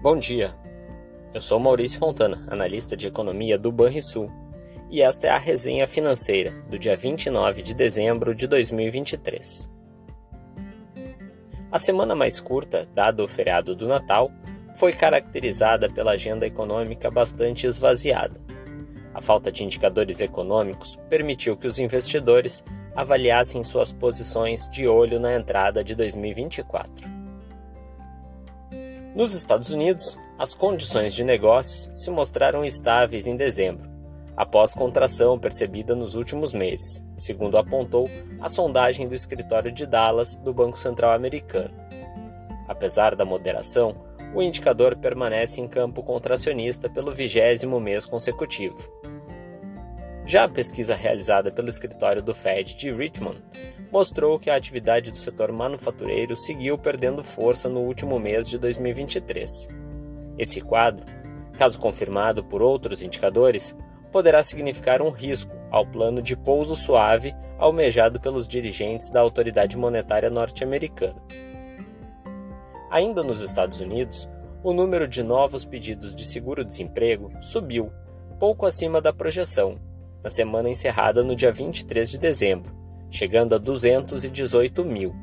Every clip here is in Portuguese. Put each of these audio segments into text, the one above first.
Bom dia, eu sou Maurício Fontana, analista de economia do Banrisul, e esta é a resenha financeira do dia 29 de dezembro de 2023. A semana mais curta, dado o feriado do Natal, foi caracterizada pela agenda econômica bastante esvaziada. A falta de indicadores econômicos permitiu que os investidores avaliassem suas posições de olho na entrada de 2024. Nos Estados Unidos, as condições de negócios se mostraram estáveis em dezembro, após contração percebida nos últimos meses, segundo apontou a sondagem do escritório de Dallas do Banco Central Americano. Apesar da moderação, o indicador permanece em campo contracionista pelo vigésimo mês consecutivo. Já a pesquisa realizada pelo escritório do Fed de Richmond mostrou que a atividade do setor manufatureiro seguiu perdendo força no último mês de 2023. Esse quadro, caso confirmado por outros indicadores, poderá significar um risco ao plano de pouso suave almejado pelos dirigentes da autoridade monetária norte-americana. Ainda nos Estados Unidos, o número de novos pedidos de seguro-desemprego subiu, pouco acima da projeção, na semana encerrada no dia 23 de dezembro, chegando a 218 mil.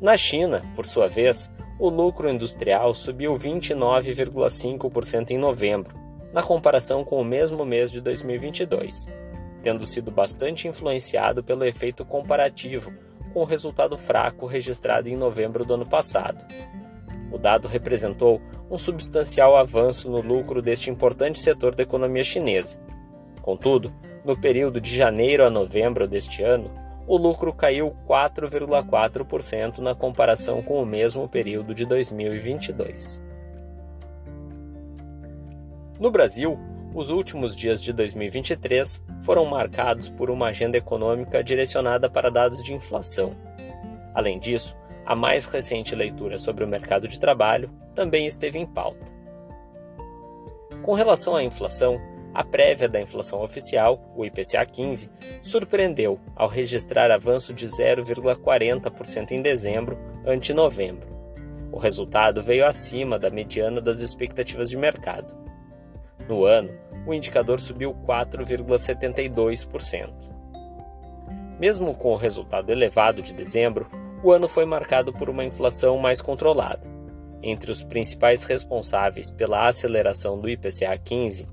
Na China, por sua vez, o lucro industrial subiu 29,5% em novembro, na comparação com o mesmo mês de 2022, tendo sido bastante influenciado pelo efeito comparativo com o resultado fraco registrado em novembro do ano passado. O dado representou um substancial avanço no lucro deste importante setor da economia chinesa. Contudo, no período de janeiro a novembro deste ano, o lucro caiu 4,4% na comparação com o mesmo período de 2022. No Brasil, os últimos dias de 2023 foram marcados por uma agenda econômica direcionada para dados de inflação. Além disso, a mais recente leitura sobre o mercado de trabalho também esteve em pauta. Com relação à inflação, a prévia da inflação oficial, o IPCA 15, surpreendeu ao registrar avanço de 0,40% em dezembro ante novembro. O resultado veio acima da mediana das expectativas de mercado. No ano, o indicador subiu 4,72%. Mesmo com o resultado elevado de dezembro, o ano foi marcado por uma inflação mais controlada. Entre os principais responsáveis pela aceleração do IPCA 15,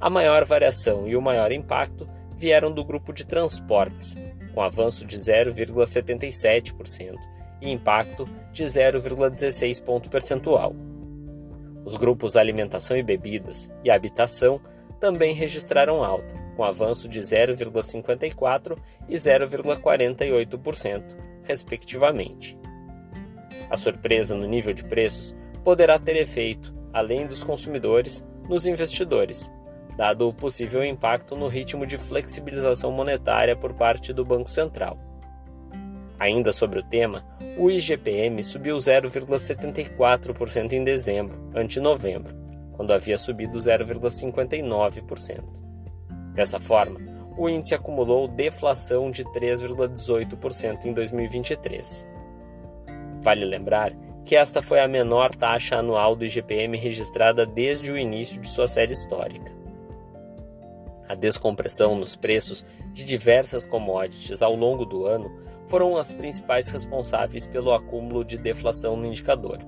a maior variação e o maior impacto vieram do grupo de transportes, com avanço de 0,77% e impacto de 0,16 ponto percentual. Os grupos alimentação e bebidas e habitação também registraram alta, com avanço de 0,54 e 0,48% respectivamente. A surpresa no nível de preços poderá ter efeito, além dos consumidores, nos investidores, dado o possível impacto no ritmo de flexibilização monetária por parte do Banco Central. Ainda sobre o tema, o IGPM subiu 0,74% em dezembro, ante novembro, quando havia subido 0,59%. Dessa forma, o índice acumulou deflação de 3,18% em 2023. Vale lembrar que esta foi a menor taxa anual do IGPM registrada desde o início de sua série histórica. A descompressão nos preços de diversas commodities ao longo do ano foram as principais responsáveis pelo acúmulo de deflação no indicador.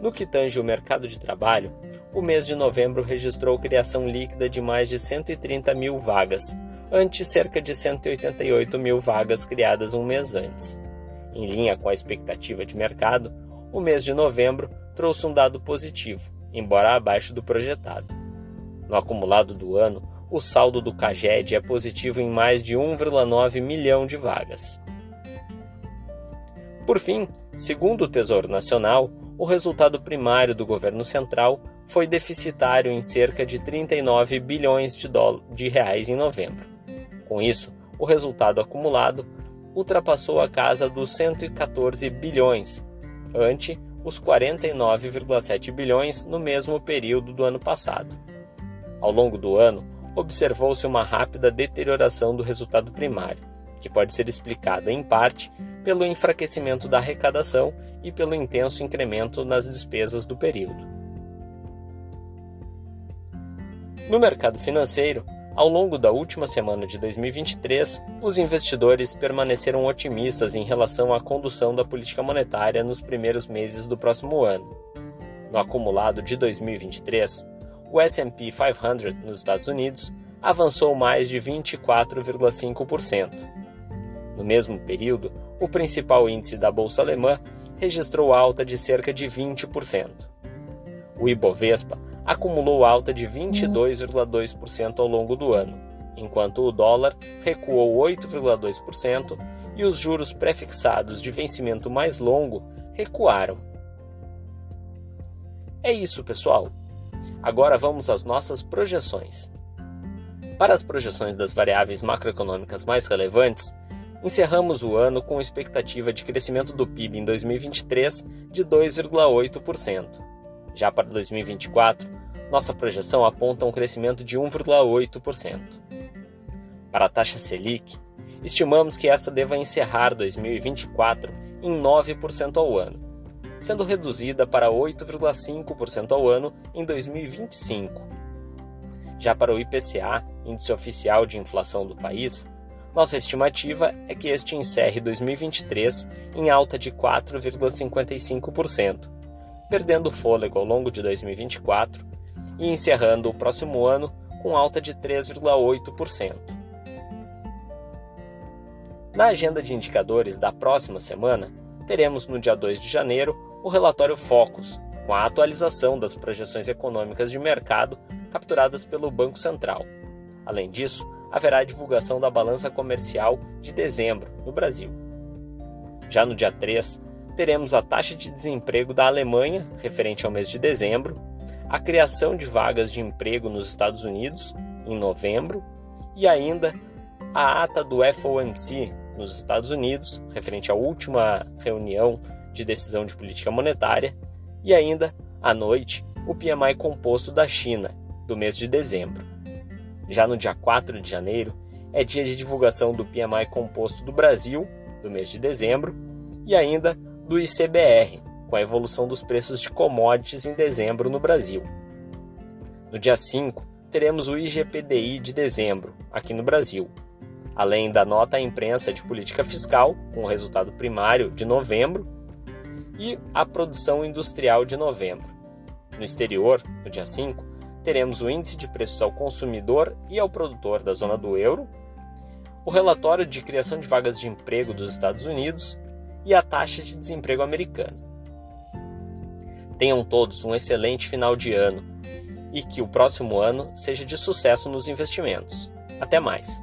No que tange o mercado de trabalho, o mês de novembro registrou criação líquida de mais de 130 mil vagas, ante cerca de 188 mil vagas criadas um mês antes. Em linha com a expectativa de mercado, o mês de novembro trouxe um dado positivo, embora abaixo do projetado. No acumulado do ano, o saldo do CAGED é positivo em mais de 1,9 milhão de vagas. Por fim, segundo o Tesouro Nacional, o resultado primário do governo central foi deficitário em cerca de 39 bilhões de, de reais em novembro. Com isso, o resultado acumulado ultrapassou a casa dos 114 bilhões, ante os 49,7 bilhões no mesmo período do ano passado. Ao longo do ano, observou-se uma rápida deterioração do resultado primário, que pode ser explicada em parte pelo enfraquecimento da arrecadação e pelo intenso incremento nas despesas do período. No mercado financeiro, ao longo da última semana de 2023, os investidores permaneceram otimistas em relação à condução da política monetária nos primeiros meses do próximo ano. No acumulado de 2023, o SP 500 nos Estados Unidos avançou mais de 24,5%. No mesmo período, o principal índice da bolsa alemã registrou alta de cerca de 20%. O Ibovespa acumulou alta de 22,2% ao longo do ano, enquanto o dólar recuou 8,2% e os juros prefixados de vencimento mais longo recuaram. É isso, pessoal. Agora vamos às nossas projeções. Para as projeções das variáveis macroeconômicas mais relevantes, encerramos o ano com expectativa de crescimento do PIB em 2023 de 2,8%. Já para 2024, nossa projeção aponta um crescimento de 1,8%. Para a taxa Selic, estimamos que essa deva encerrar 2024 em 9% ao ano, sendo reduzida para 8,5% ao ano em 2025. Já para o IPCA, Índice Oficial de Inflação do país, nossa estimativa é que este encerre 2023 em alta de 4,55%, perdendo fôlego ao longo de 2024 e encerrando o próximo ano com alta de 3,8%. Na agenda de indicadores da próxima semana, teremos no dia 2 de janeiro o relatório Focus, com a atualização das projeções econômicas de mercado capturadas pelo Banco Central. Além disso, haverá a divulgação da balança comercial de dezembro no Brasil. Já no dia 3, teremos a taxa de desemprego da Alemanha, referente ao mês de dezembro, a criação de vagas de emprego nos Estados Unidos, em novembro, e ainda a ata do FOMC nos Estados Unidos, referente à última reunião de decisão de política monetária, e ainda, à noite, o PMI composto da China, do mês de dezembro. Já no dia 4 de janeiro, é dia de divulgação do PMI composto do Brasil, do mês de dezembro, e ainda do ICBR, com a evolução dos preços de commodities em dezembro no Brasil. No dia 5, teremos o IGPDI de dezembro, aqui no Brasil, além da nota à imprensa de política fiscal, com o resultado primário de novembro, e a produção industrial de novembro. No exterior, no dia 5, teremos o índice de preços ao consumidor e ao produtor da zona do euro, o relatório de criação de vagas de emprego dos Estados Unidos e a taxa de desemprego americana. Tenham todos um excelente final de ano e que o próximo ano seja de sucesso nos investimentos. Até mais!